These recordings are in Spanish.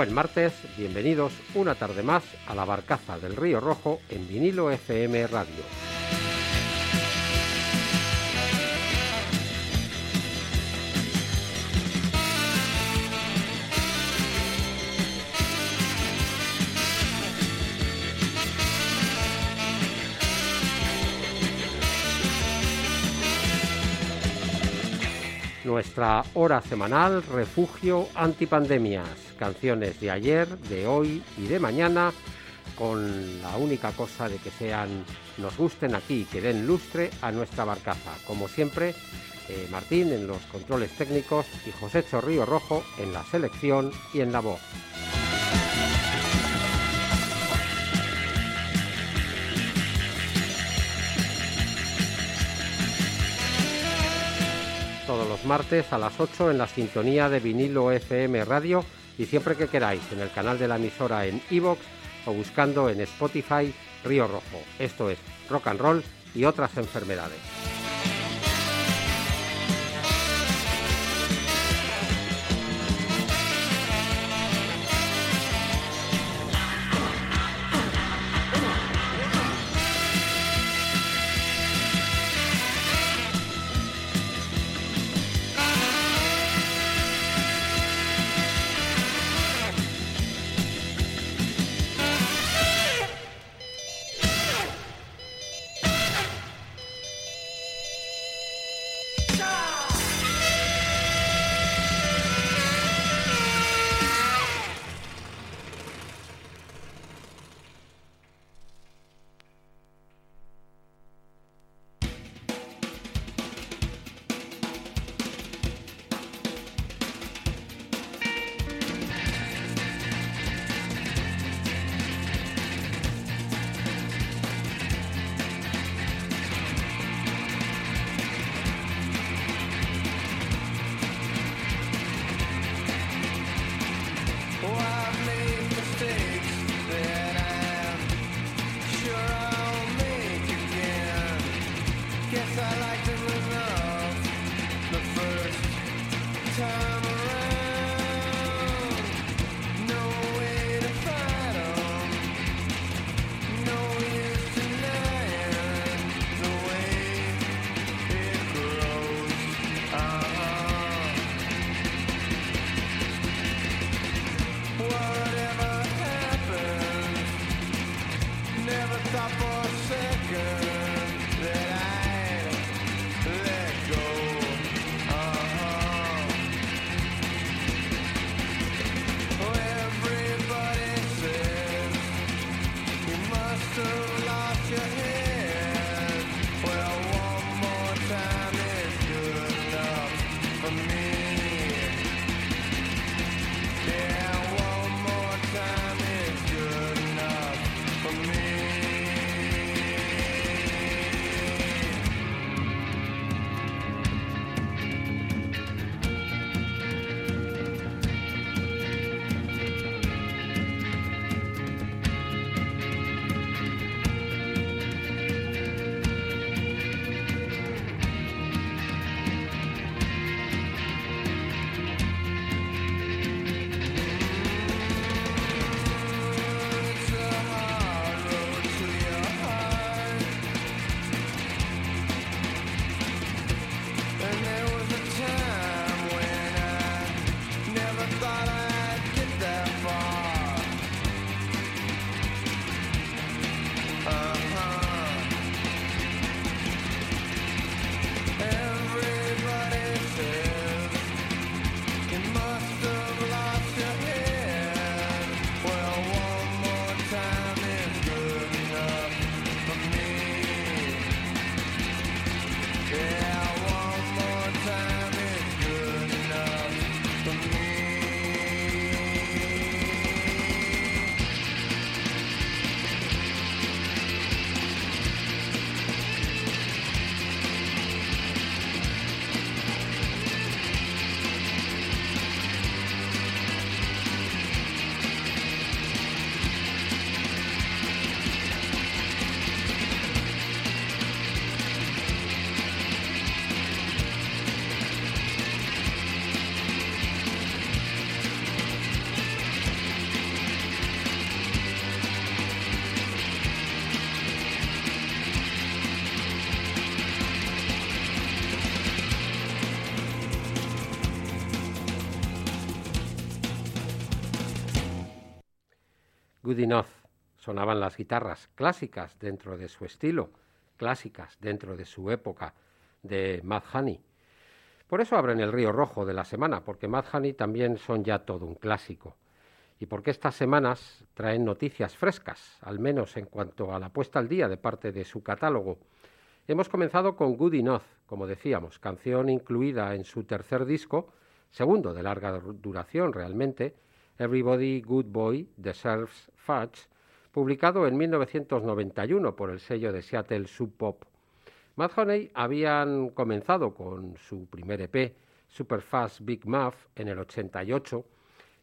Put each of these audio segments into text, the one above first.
Buen martes, bienvenidos una tarde más a la barcaza del Río Rojo en vinilo FM Radio. Nuestra hora semanal Refugio Antipandemias, canciones de ayer, de hoy y de mañana, con la única cosa de que sean, nos gusten aquí, que den lustre a nuestra barcaza. Como siempre, eh, Martín en los controles técnicos y José Chorrío Rojo en la selección y en la voz. Todos los martes a las 8 en la sintonía de vinilo FM Radio y siempre que queráis en el canal de la emisora en iVoox o buscando en Spotify Río Rojo. Esto es rock and roll y otras enfermedades. me. Good Enough. Sonaban las guitarras clásicas dentro de su estilo, clásicas dentro de su época, de Mad Honey. Por eso abren el Río Rojo de la semana, porque Mad Honey también son ya todo un clásico. Y porque estas semanas traen noticias frescas, al menos en cuanto a la puesta al día de parte de su catálogo. Hemos comenzado con Good Enough, como decíamos, canción incluida en su tercer disco, segundo de larga duración realmente, Everybody Good Boy Deserves Fudge, publicado en 1991 por el sello de Seattle Sub Pop. Mad Honey habían comenzado con su primer EP, Super Fast Big Muff, en el 88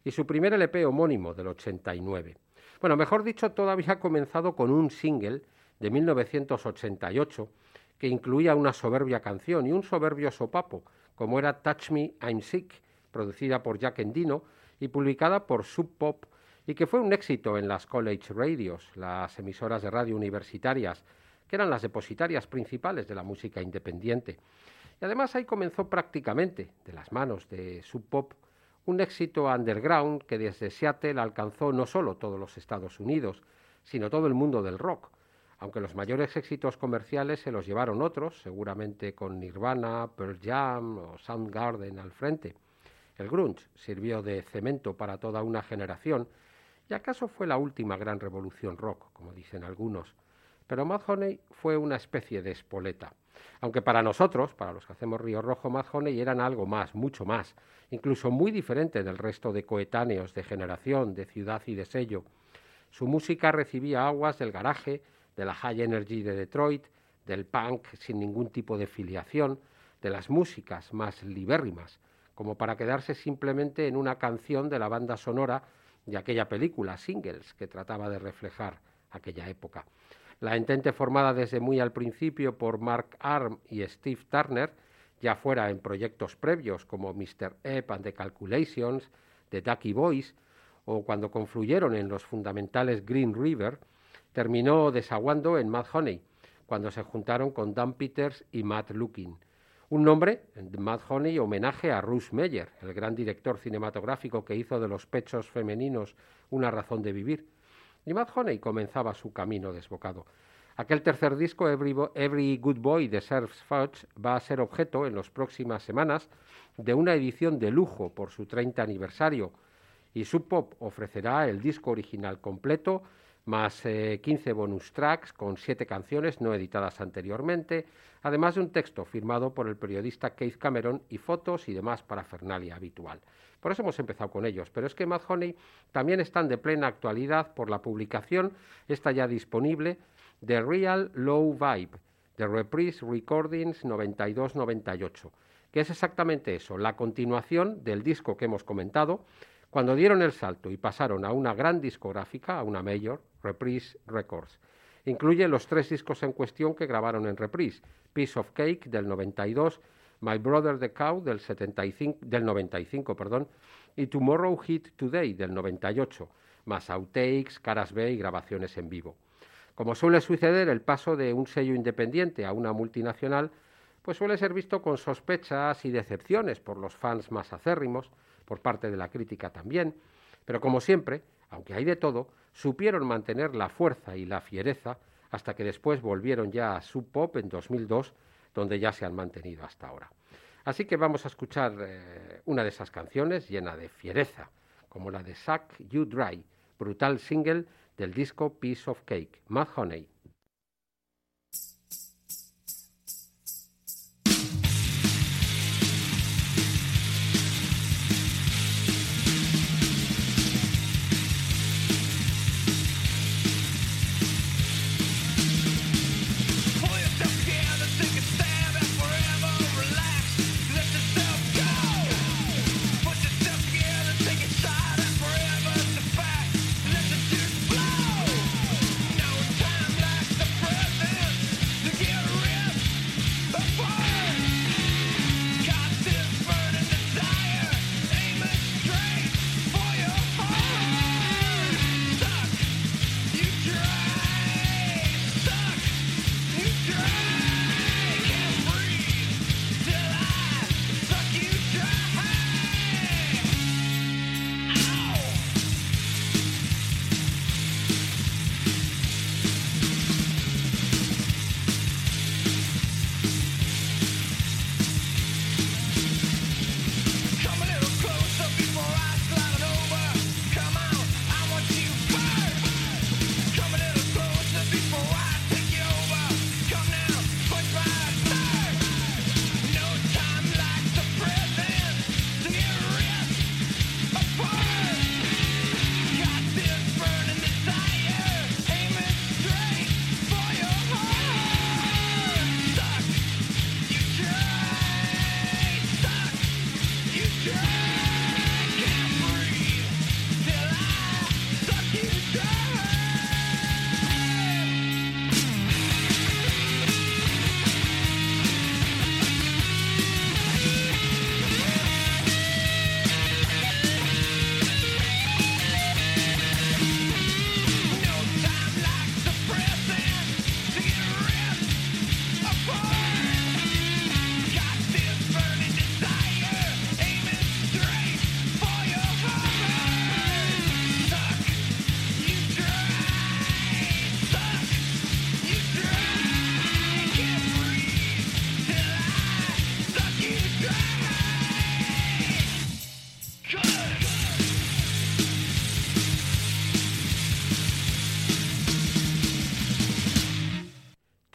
y su primer LP homónimo del 89. Bueno, mejor dicho, todavía ha comenzado con un single de 1988 que incluía una soberbia canción y un soberbio sopapo, como era Touch Me, I'm Sick, producida por Jack Endino y publicada por Sub Pop, y que fue un éxito en las college radios, las emisoras de radio universitarias, que eran las depositarias principales de la música independiente. Y además ahí comenzó prácticamente, de las manos de Sub Pop, un éxito underground que desde Seattle alcanzó no solo todos los Estados Unidos, sino todo el mundo del rock, aunque los mayores éxitos comerciales se los llevaron otros, seguramente con Nirvana, Pearl Jam o Soundgarden al frente. El grunge sirvió de cemento para toda una generación y acaso fue la última gran revolución rock, como dicen algunos. Pero Honey fue una especie de espoleta. Aunque para nosotros, para los que hacemos Río Rojo, Honey eran algo más, mucho más, incluso muy diferente del resto de coetáneos de generación, de ciudad y de sello. Su música recibía aguas del garaje, de la high energy de Detroit, del punk sin ningún tipo de filiación, de las músicas más libérrimas, como para quedarse simplemente en una canción de la banda sonora de aquella película, Singles, que trataba de reflejar aquella época. La entente formada desde muy al principio por Mark Arm y Steve Turner, ya fuera en proyectos previos como Mr. Ep and the Calculations, The Ducky Boys, o cuando confluyeron en los fundamentales Green River, terminó desaguando en Mad Honey, cuando se juntaron con Dan Peters y Matt Lukin. Un nombre, Mad Honey, homenaje a Russ Meyer, el gran director cinematográfico que hizo de los pechos femeninos una razón de vivir. Y Mad Honey comenzaba su camino desbocado. Aquel tercer disco, Every, Good Boy de Serves Fudge, va a ser objeto en las próximas semanas de una edición de lujo por su 30 aniversario y Sub Pop ofrecerá el disco original completo más 15 eh, bonus tracks con siete canciones no editadas anteriormente, además de un texto firmado por el periodista Keith Cameron y fotos y demás parafernalia habitual. Por eso hemos empezado con ellos, pero es que Mad Honey también están de plena actualidad por la publicación, está ya disponible, de Real Low Vibe, de Reprise Recordings 92-98, que es exactamente eso, la continuación del disco que hemos comentado, cuando dieron el salto y pasaron a una gran discográfica, a una mayor, Reprise Records. Incluye los tres discos en cuestión que grabaron en Reprise, Piece of Cake del 92, My Brother the Cow del, 75, del 95 perdón, y Tomorrow Hit Today del 98, más outtakes, caras B y grabaciones en vivo. Como suele suceder, el paso de un sello independiente a una multinacional pues suele ser visto con sospechas y decepciones por los fans más acérrimos, por parte de la crítica también, pero como siempre, aunque hay de todo, supieron mantener la fuerza y la fiereza hasta que después volvieron ya a Sub Pop en 2002, donde ya se han mantenido hasta ahora. Así que vamos a escuchar eh, una de esas canciones llena de fiereza, como la de Suck You Dry, brutal single del disco Piece of Cake, Mad Honey.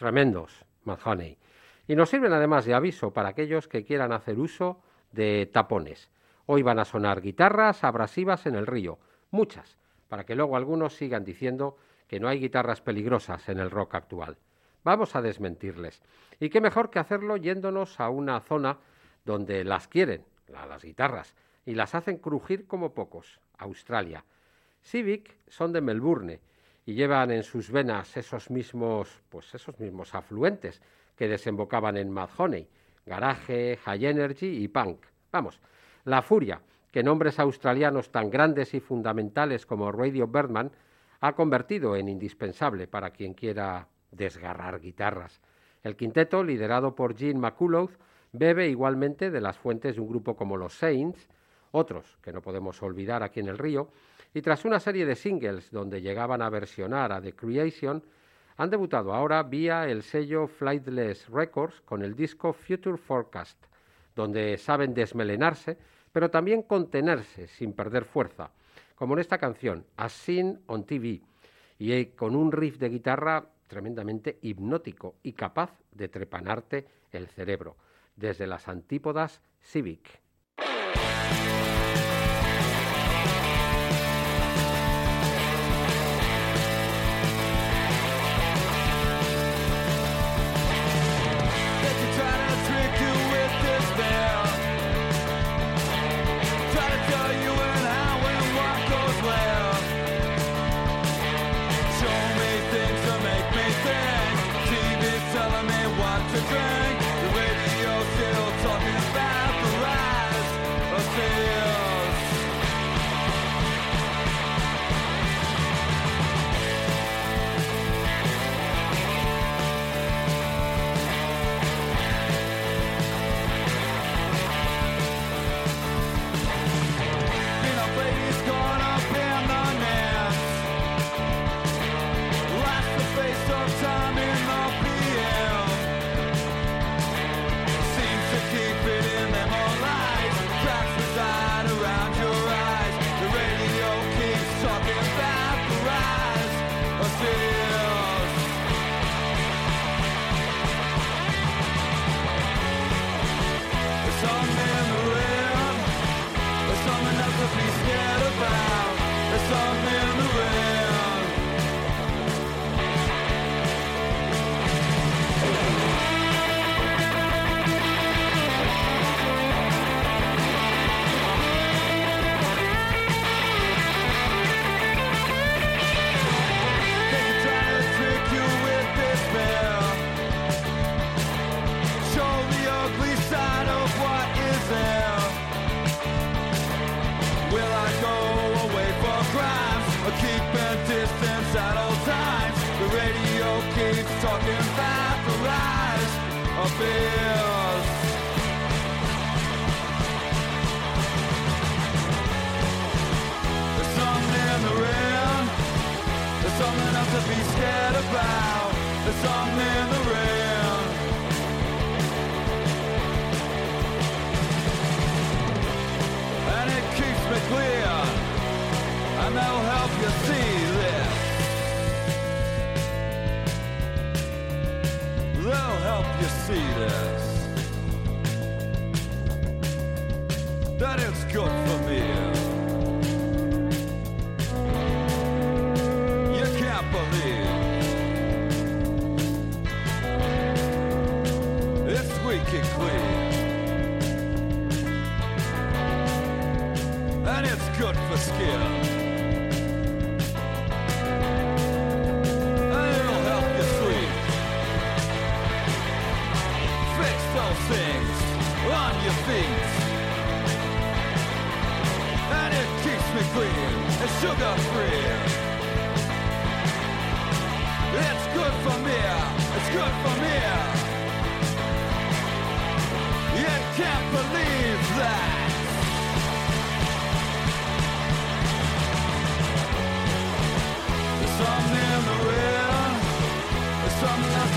Tremendos, Honey. Y nos sirven además de aviso para aquellos que quieran hacer uso de tapones. Hoy van a sonar guitarras abrasivas en el río, muchas, para que luego algunos sigan diciendo que no hay guitarras peligrosas en el rock actual. Vamos a desmentirles. Y qué mejor que hacerlo yéndonos a una zona donde las quieren, las guitarras, y las hacen crujir como pocos, Australia. Civic son de Melbourne y llevan en sus venas esos mismos, pues esos mismos afluentes que desembocaban en Mad Honey, Garage, High Energy y Punk. Vamos, la furia que nombres australianos tan grandes y fundamentales como Radio Birdman ha convertido en indispensable para quien quiera desgarrar guitarras. El quinteto, liderado por Gene McCullough, bebe igualmente de las fuentes de un grupo como los Saints, otros que no podemos olvidar aquí en el río, y tras una serie de singles donde llegaban a versionar a The Creation, han debutado ahora vía el sello Flightless Records con el disco Future Forecast, donde saben desmelenarse, pero también contenerse sin perder fuerza, como en esta canción, As Seen on TV, y con un riff de guitarra tremendamente hipnótico y capaz de trepanarte el cerebro, desde las antípodas Civic.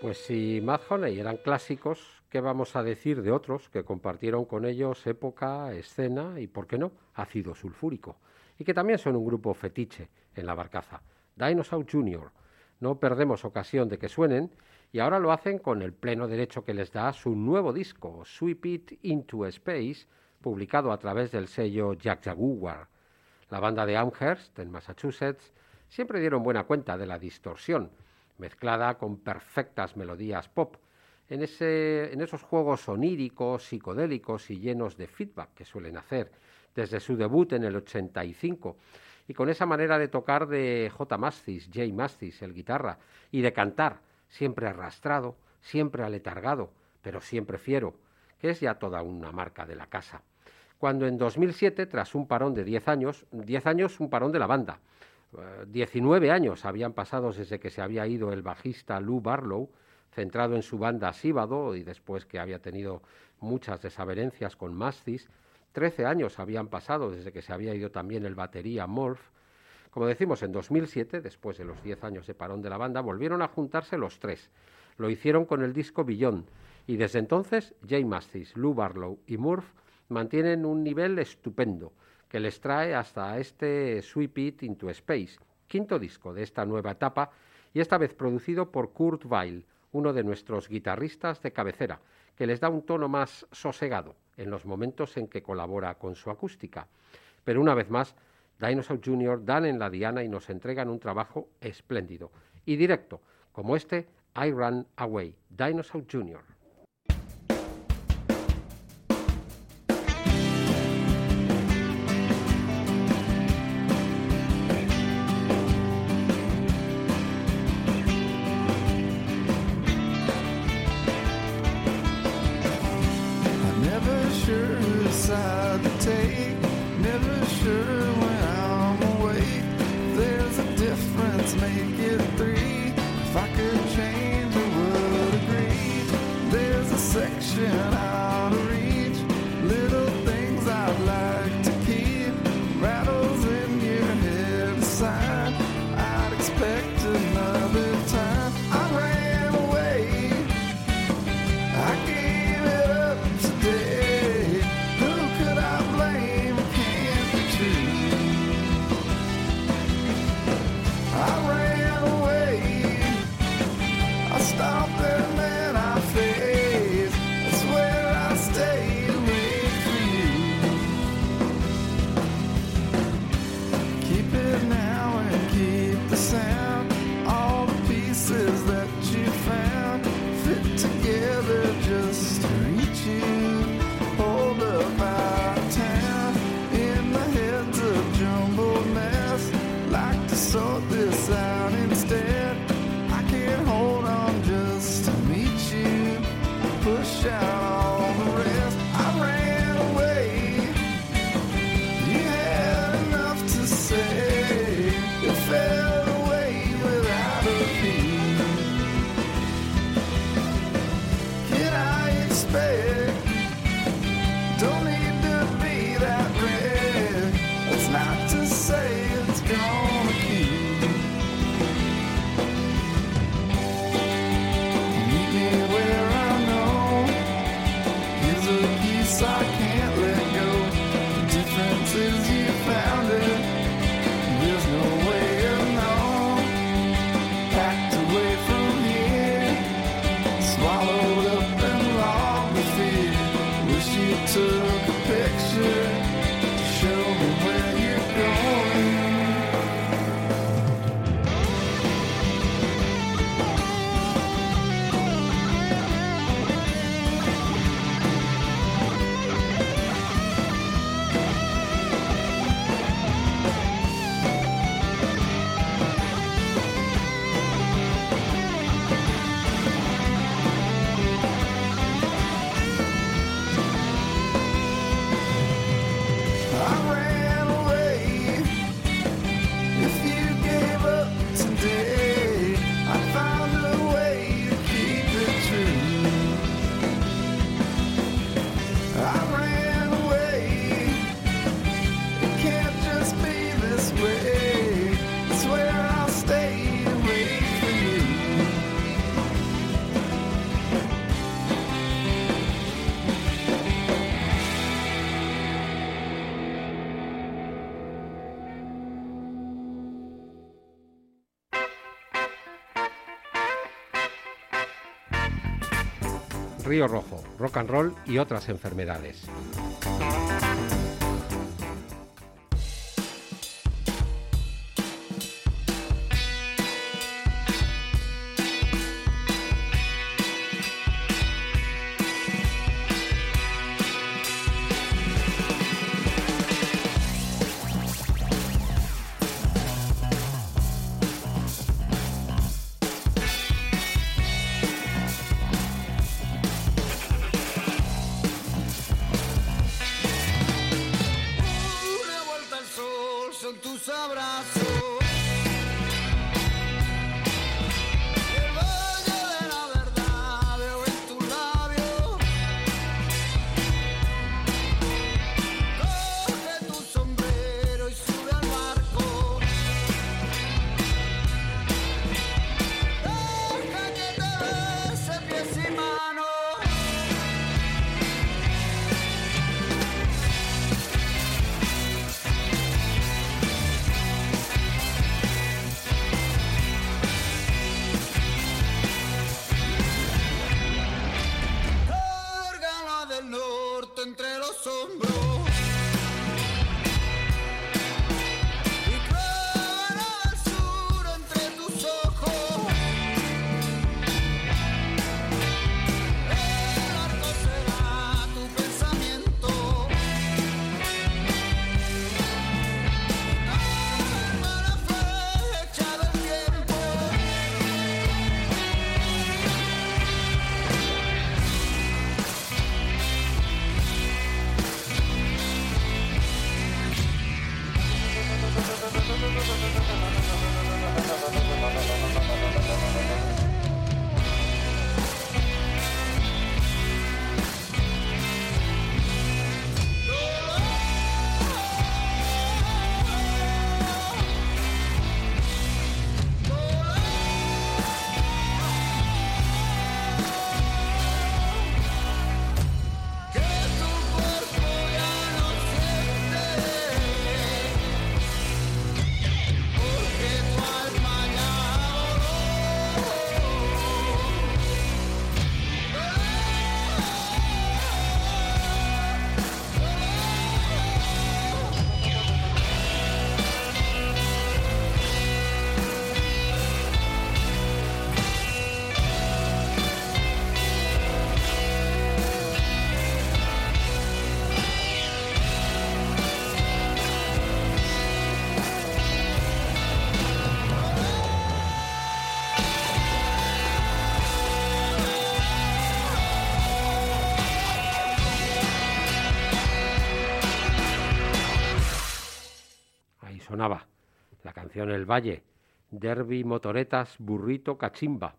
Pues si Madhoney eran clásicos, ¿qué vamos a decir de otros que compartieron con ellos época, escena y, por qué no, ácido sulfúrico? Y que también son un grupo fetiche en la barcaza. Dinosaur Jr. No perdemos ocasión de que suenen y ahora lo hacen con el pleno derecho que les da su nuevo disco, Sweep It Into Space, publicado a través del sello Jack Jaguar. La banda de Amherst, en Massachusetts, siempre dieron buena cuenta de la distorsión mezclada con perfectas melodías pop, en, ese, en esos juegos oníricos, psicodélicos y llenos de feedback que suelen hacer desde su debut en el 85, y con esa manera de tocar de J. Mastis, J. Mastis, el guitarra, y de cantar, siempre arrastrado, siempre aletargado, pero siempre fiero, que es ya toda una marca de la casa. Cuando en 2007, tras un parón de 10 años, 10 años un parón de la banda, 19 años habían pasado desde que se había ido el bajista Lou Barlow, centrado en su banda Síbado y después que había tenido muchas desavenencias con Mastis. 13 años habían pasado desde que se había ido también el batería Morph. Como decimos, en 2007, después de los 10 años de parón de la banda, volvieron a juntarse los tres. Lo hicieron con el disco Billón y desde entonces Jay Mastis, Lou Barlow y Murph mantienen un nivel estupendo que les trae hasta este Sweep It into Space, quinto disco de esta nueva etapa y esta vez producido por Kurt Weill, uno de nuestros guitarristas de cabecera, que les da un tono más sosegado en los momentos en que colabora con su acústica. Pero una vez más, Dinosaur Jr. dan en la diana y nos entregan un trabajo espléndido y directo, como este I Run Away, Dinosaur Jr. Río Rojo, rock and roll y otras enfermedades. Canción El Valle, Derby, Motoretas, Burrito, Cachimba.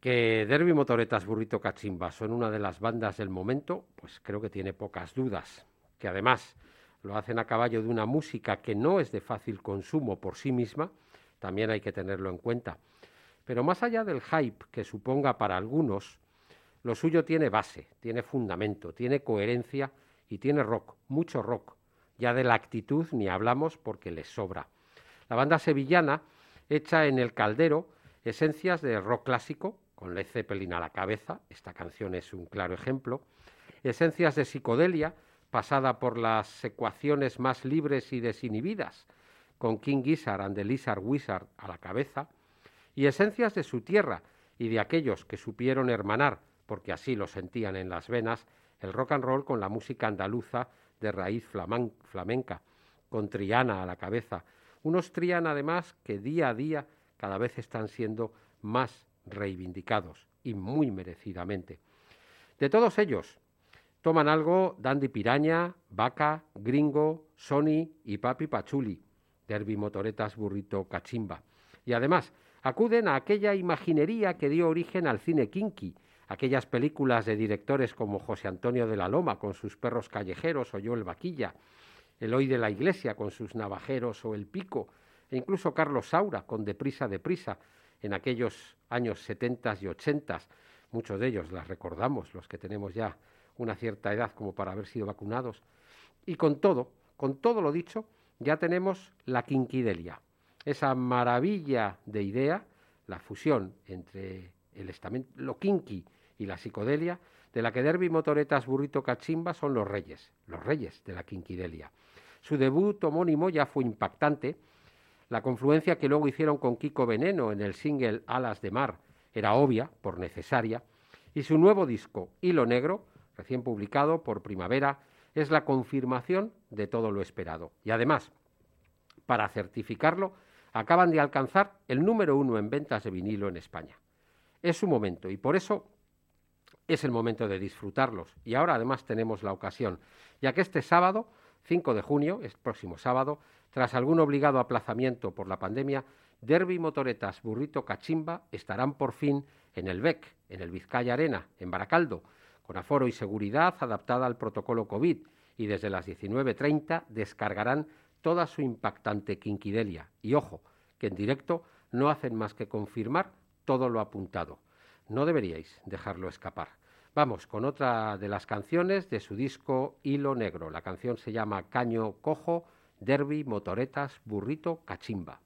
Que Derby, Motoretas, Burrito, Cachimba son una de las bandas del momento, pues creo que tiene pocas dudas. Que además lo hacen a caballo de una música que no es de fácil consumo por sí misma, también hay que tenerlo en cuenta. Pero más allá del hype que suponga para algunos, lo suyo tiene base, tiene fundamento, tiene coherencia y tiene rock, mucho rock. Ya de la actitud ni hablamos porque les sobra. La banda sevillana echa en el caldero esencias de rock clásico, con Led Zeppelin a la cabeza, esta canción es un claro ejemplo, esencias de psicodelia, pasada por las ecuaciones más libres y desinhibidas, con King Gizzard and the Lizard Wizard a la cabeza, y esencias de su tierra y de aquellos que supieron hermanar, porque así lo sentían en las venas, el rock and roll con la música andaluza de raíz flamenca, con Triana a la cabeza. Unos Triana además que día a día cada vez están siendo más reivindicados y muy merecidamente. De todos ellos, toman algo Dandy Piraña, Vaca, Gringo, Sony y Papi Pachuli, Derby Motoretas Burrito Cachimba. Y además, acuden a aquella imaginería que dio origen al cine kinky, aquellas películas de directores como José Antonio de la Loma con sus perros callejeros o Joel Vaquilla, Eloy de la Iglesia con sus navajeros o El Pico, e incluso Carlos Saura con Deprisa, Deprisa, en aquellos años 70 y 80, muchos de ellos las recordamos, los que tenemos ya una cierta edad como para haber sido vacunados. Y con todo, con todo lo dicho, ya tenemos la quinquidelia, esa maravilla de idea, la fusión entre el estamento, lo kinky y la psicodelia, de la que Derby, Motoretas, Burrito, Cachimba son los reyes, los reyes de la quinquidelia. Su debut homónimo ya fue impactante. La confluencia que luego hicieron con Kiko Veneno en el single Alas de Mar era obvia, por necesaria, y su nuevo disco, Hilo Negro, recién publicado por Primavera, es la confirmación de todo lo esperado. Y además, para certificarlo, acaban de alcanzar el número uno en ventas de vinilo en España. Es su momento y por eso es el momento de disfrutarlos. Y ahora además tenemos la ocasión, ya que este sábado, 5 de junio, es próximo sábado, tras algún obligado aplazamiento por la pandemia, Derby Motoretas Burrito Cachimba estarán por fin en el BEC, en el Vizcaya Arena, en Baracaldo, con aforo y seguridad adaptada al protocolo COVID y desde las 19.30 descargarán toda su impactante quinquidelia. Y ojo, que en directo no hacen más que confirmar todo lo apuntado. No deberíais dejarlo escapar. Vamos con otra de las canciones de su disco Hilo Negro. La canción se llama Caño Cojo, Derby, Motoretas, Burrito, Cachimba.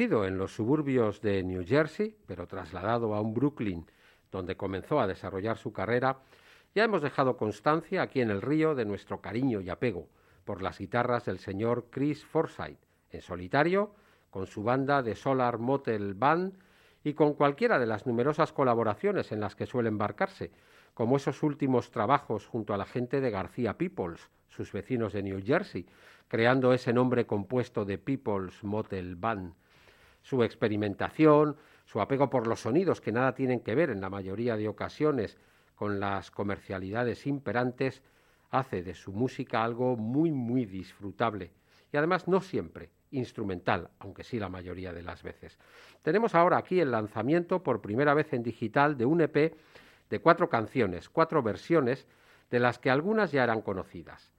En los suburbios de New Jersey, pero trasladado a un Brooklyn donde comenzó a desarrollar su carrera, ya hemos dejado constancia aquí en el río de nuestro cariño y apego por las guitarras del señor Chris Forsyth, en solitario, con su banda de Solar Motel Band y con cualquiera de las numerosas colaboraciones en las que suele embarcarse, como esos últimos trabajos junto a la gente de García Peoples, sus vecinos de New Jersey, creando ese nombre compuesto de People's Motel Band. Su experimentación, su apego por los sonidos que nada tienen que ver en la mayoría de ocasiones con las comercialidades imperantes, hace de su música algo muy, muy disfrutable. Y además no siempre instrumental, aunque sí la mayoría de las veces. Tenemos ahora aquí el lanzamiento por primera vez en digital de un EP de cuatro canciones, cuatro versiones, de las que algunas ya eran conocidas.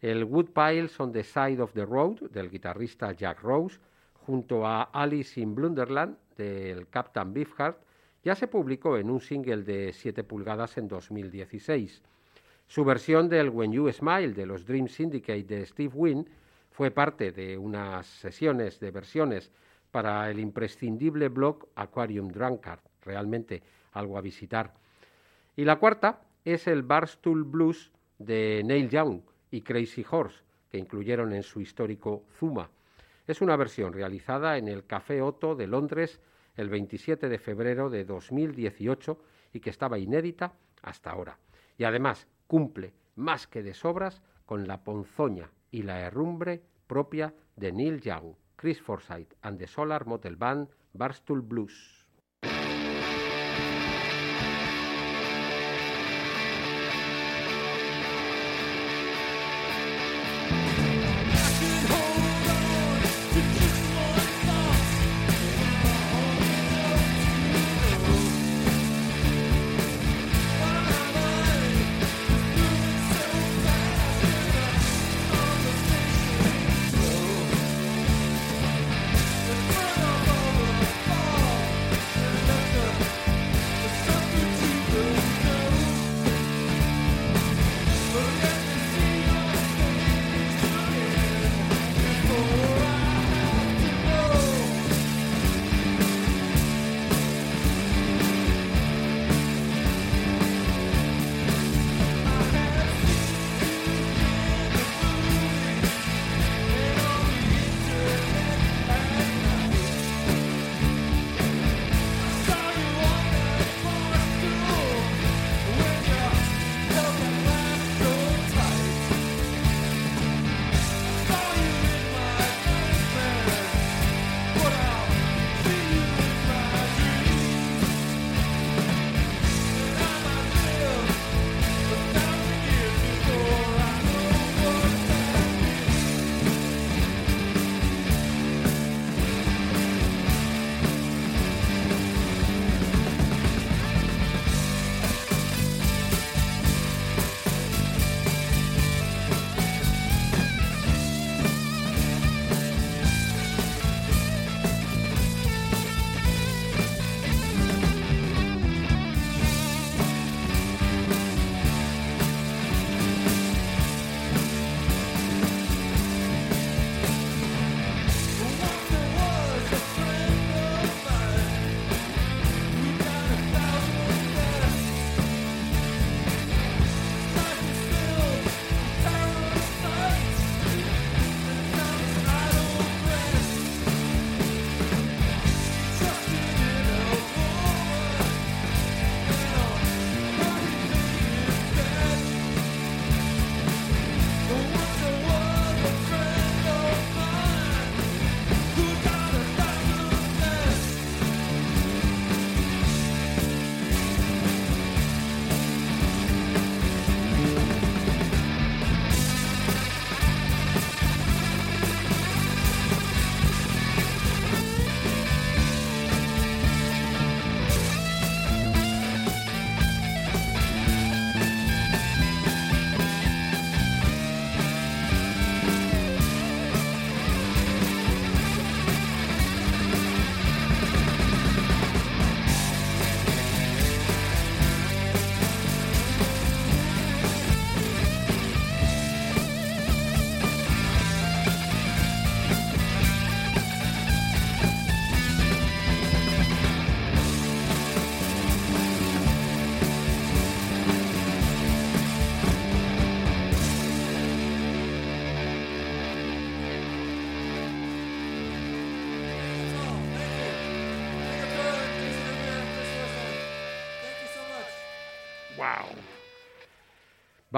El Woodpiles on the Side of the Road del guitarrista Jack Rose, junto a Alice in Blunderland del Captain Beefheart, ya se publicó en un single de 7 pulgadas en 2016. Su versión del When You Smile de los Dream Syndicate de Steve Wynn fue parte de unas sesiones de versiones para el imprescindible blog Aquarium Drunkard, realmente algo a visitar. Y la cuarta es el Barstool Blues de Neil Young y Crazy Horse, que incluyeron en su histórico Zuma. Es una versión realizada en el Café Otto de Londres el 27 de febrero de 2018 y que estaba inédita hasta ahora. Y además cumple más que de sobras con la ponzoña y la herrumbre propia de Neil Young, Chris Forsyth and the Solar Motel Band Barstool Blues.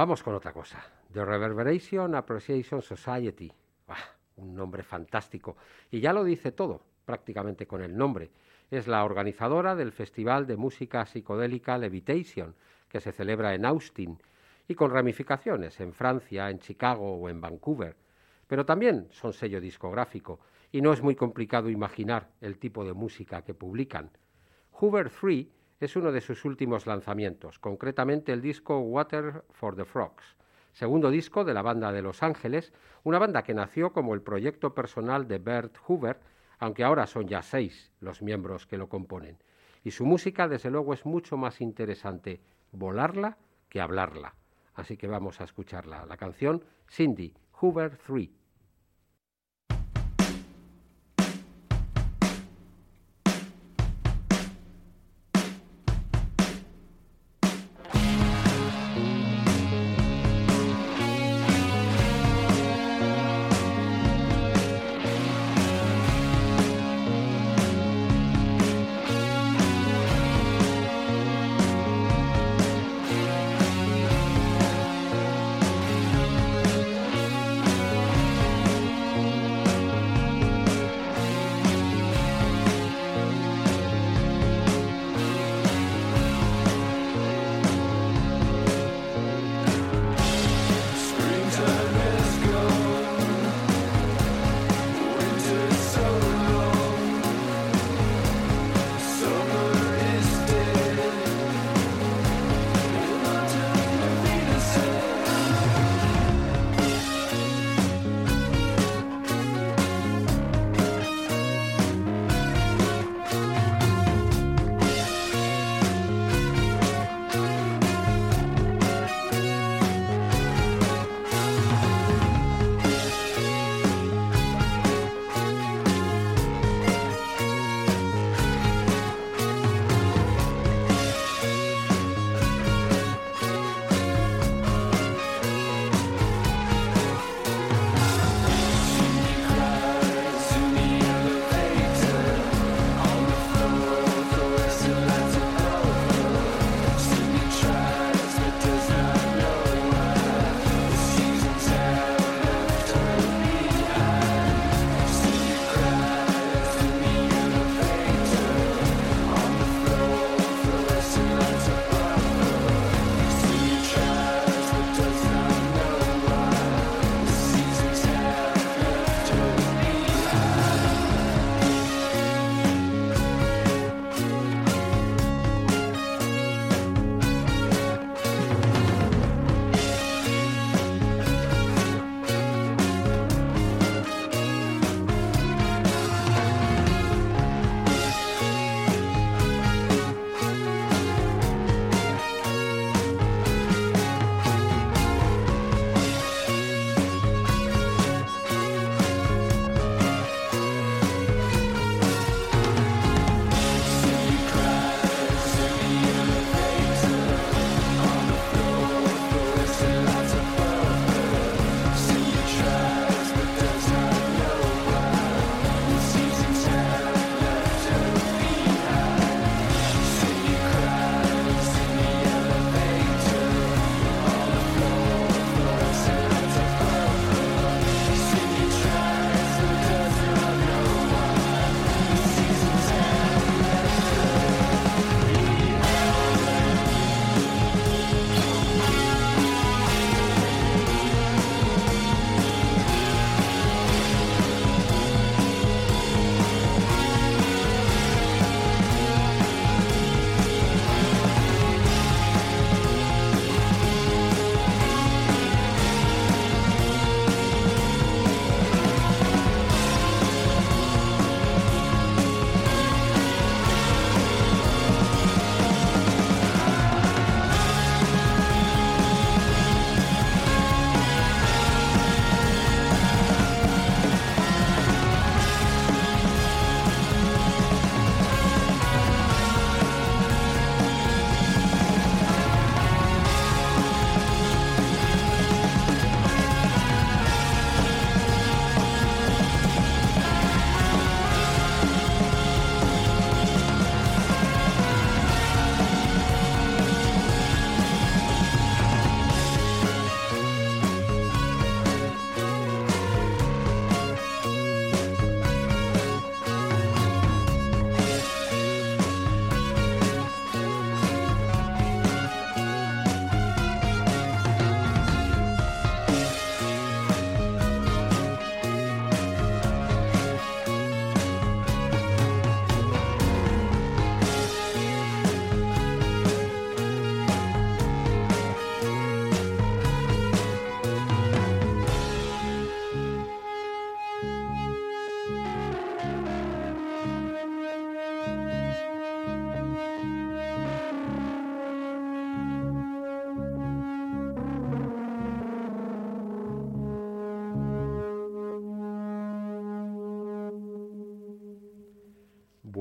Vamos con otra cosa. The Reverberation Appreciation Society. un nombre fantástico. Y ya lo dice todo, prácticamente con el nombre. Es la organizadora del Festival de Música Psicodélica Levitation, que se celebra en Austin y con ramificaciones en Francia, en Chicago o en Vancouver. Pero también son sello discográfico y no es muy complicado imaginar el tipo de música que publican. Hoover 3 es uno de sus últimos lanzamientos, concretamente el disco Water for the Frogs, segundo disco de la banda de Los Ángeles, una banda que nació como el proyecto personal de Bert Hoover, aunque ahora son ya seis los miembros que lo componen. Y su música, desde luego, es mucho más interesante volarla que hablarla. Así que vamos a escucharla. La canción Cindy, Hoover 3.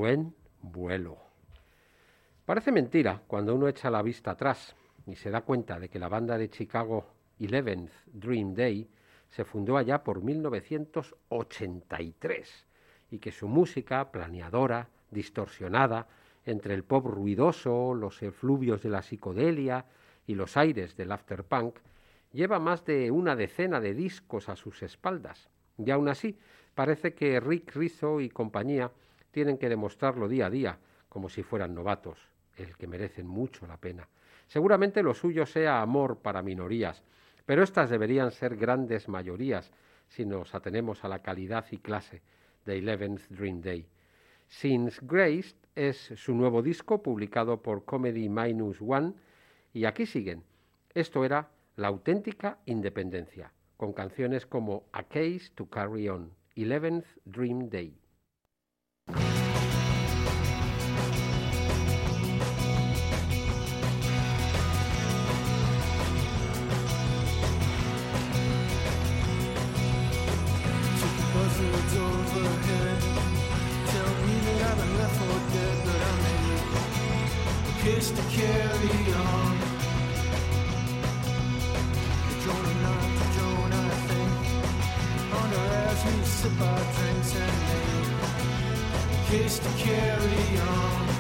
Buen vuelo. Parece mentira cuando uno echa la vista atrás y se da cuenta de que la banda de Chicago Eleventh Dream Day se fundó allá por 1983 y que su música planeadora, distorsionada, entre el pop ruidoso, los efluvios de la psicodelia y los aires del afterpunk, lleva más de una decena de discos a sus espaldas. Y aún así, parece que Rick Rizzo y compañía tienen que demostrarlo día a día, como si fueran novatos, el que merecen mucho la pena. Seguramente lo suyo sea amor para minorías, pero estas deberían ser grandes mayorías si nos atenemos a la calidad y clase de Eleventh Dream Day. Since Grace es su nuevo disco publicado por Comedy Minus One y aquí siguen. Esto era La auténtica independencia, con canciones como A Case to Carry On, Eleventh Dream Day. Our drinks and make case to carry on.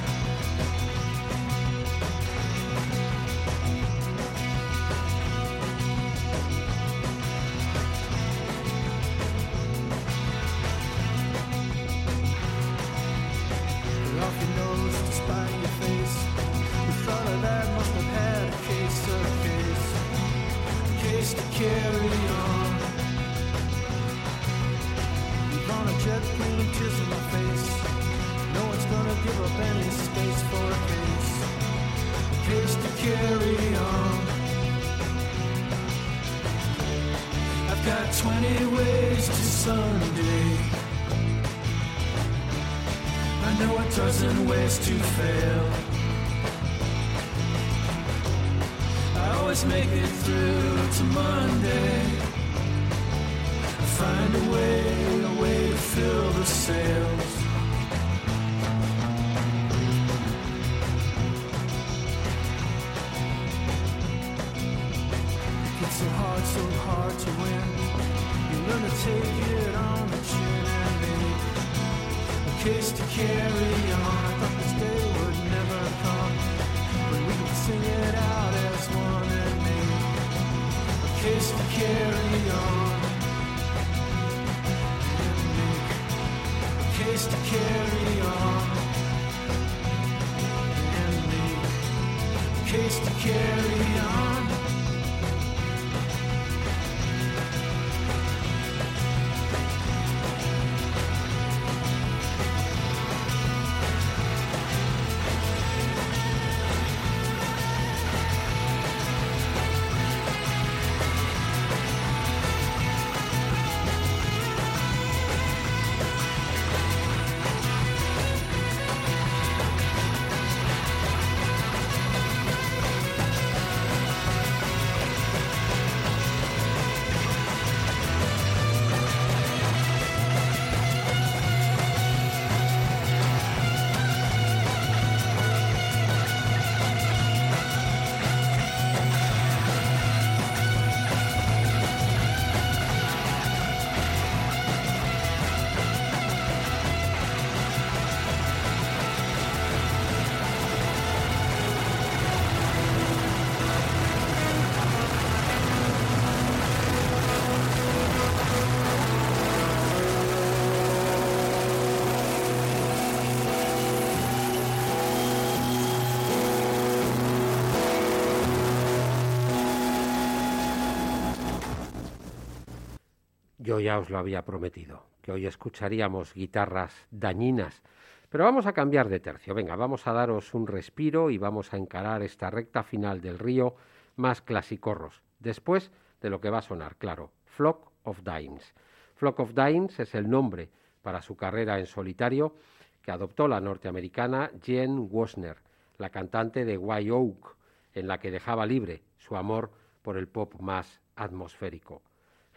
Yo ya os lo había prometido, que hoy escucharíamos guitarras dañinas. Pero vamos a cambiar de tercio. Venga, vamos a daros un respiro y vamos a encarar esta recta final del río más clasicorros. Después de lo que va a sonar, claro, Flock of Dimes. Flock of Dimes es el nombre para su carrera en solitario que adoptó la norteamericana Jen Wosner, la cantante de White Oak, en la que dejaba libre su amor por el pop más atmosférico.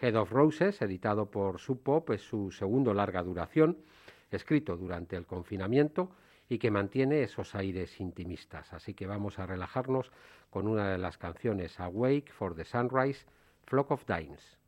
Head of Roses, editado por Sub Pop, es su segundo larga duración, escrito durante el confinamiento y que mantiene esos aires intimistas. Así que vamos a relajarnos con una de las canciones Awake for the Sunrise, Flock of Dimes.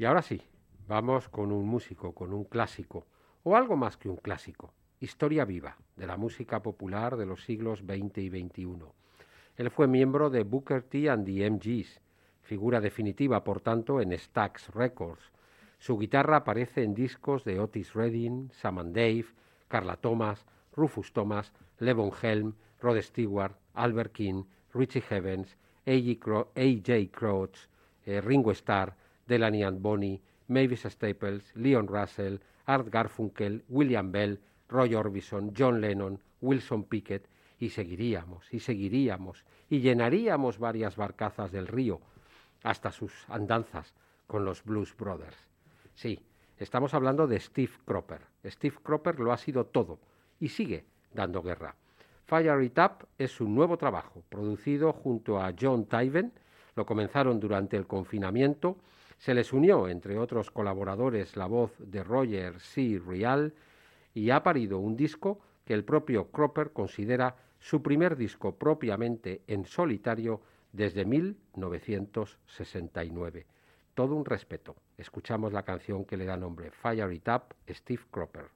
Y ahora sí, vamos con un músico, con un clásico, o algo más que un clásico, historia viva de la música popular de los siglos XX y XXI. Él fue miembro de Booker T and the MGs, figura definitiva, por tanto, en Stax Records. Su guitarra aparece en discos de Otis Redding, Sam Dave, Carla Thomas, Rufus Thomas, Levon Helm, Rod Stewart, Albert King, Richie Heavens, A.J. Crouch, eh, Ringo Starr, Delaney and Bonnie, Mavis Staples, Leon Russell, Art Garfunkel, William Bell, Roy Orbison, John Lennon, Wilson Pickett, y seguiríamos, y seguiríamos, y llenaríamos varias barcazas del río, hasta sus andanzas con los Blues Brothers. Sí, estamos hablando de Steve Cropper. Steve Cropper lo ha sido todo y sigue dando guerra. Fire It Up es su nuevo trabajo, producido junto a John Tyven. Lo comenzaron durante el confinamiento. Se les unió, entre otros colaboradores, la voz de Roger C. Real y ha parido un disco que el propio Cropper considera su primer disco propiamente en solitario desde 1969. Todo un respeto. Escuchamos la canción que le da nombre Fire It Up, Steve Cropper.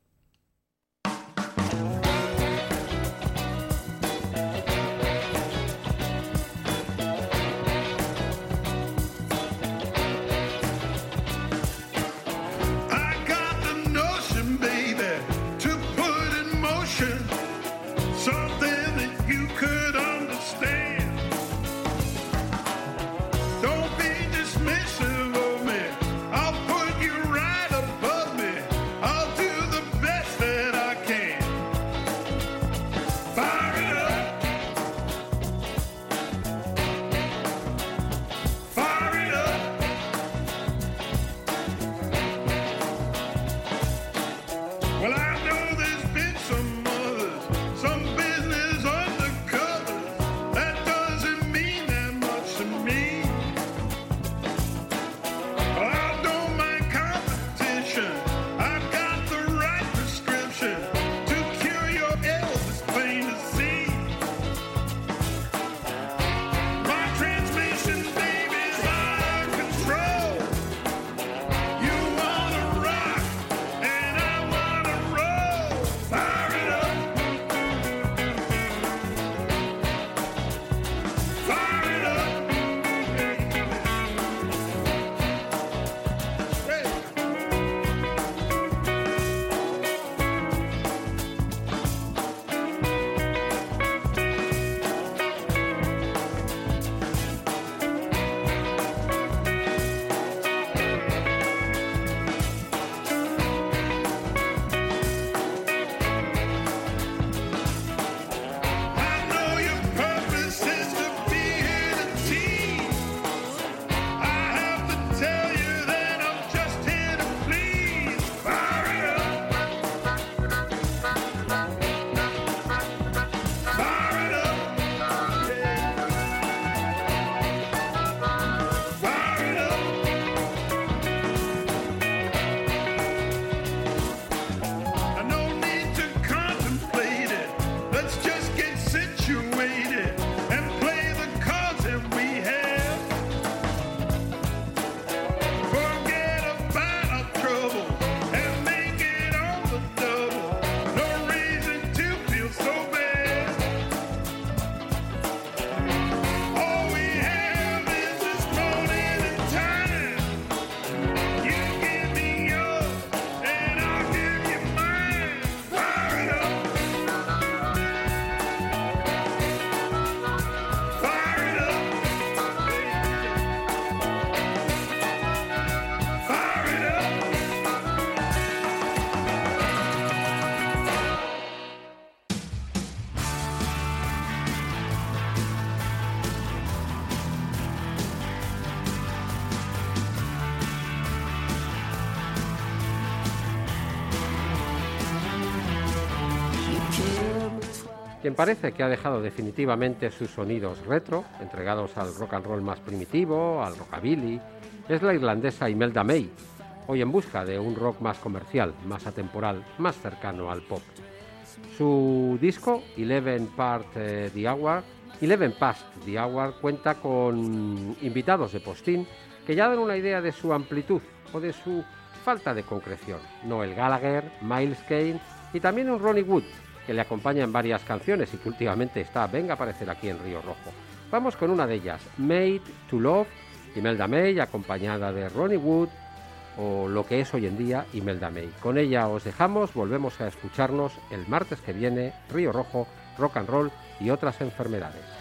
Quien parece que ha dejado definitivamente sus sonidos retro, entregados al rock and roll más primitivo, al rockabilly, es la irlandesa Imelda May, hoy en busca de un rock más comercial, más atemporal, más cercano al pop. Su disco, Eleven Part eh, the Hour, Eleven Past the Hour, cuenta con invitados de postín que ya dan una idea de su amplitud o de su falta de concreción. Noel Gallagher, Miles Kane y también un Ronnie Wood, que le acompaña en varias canciones y que últimamente está, venga a aparecer aquí en Río Rojo. Vamos con una de ellas, Made to Love, Imelda May, acompañada de Ronnie Wood, o lo que es hoy en día Imelda May. Con ella os dejamos, volvemos a escucharnos el martes que viene, Río Rojo, Rock and Roll y otras enfermedades.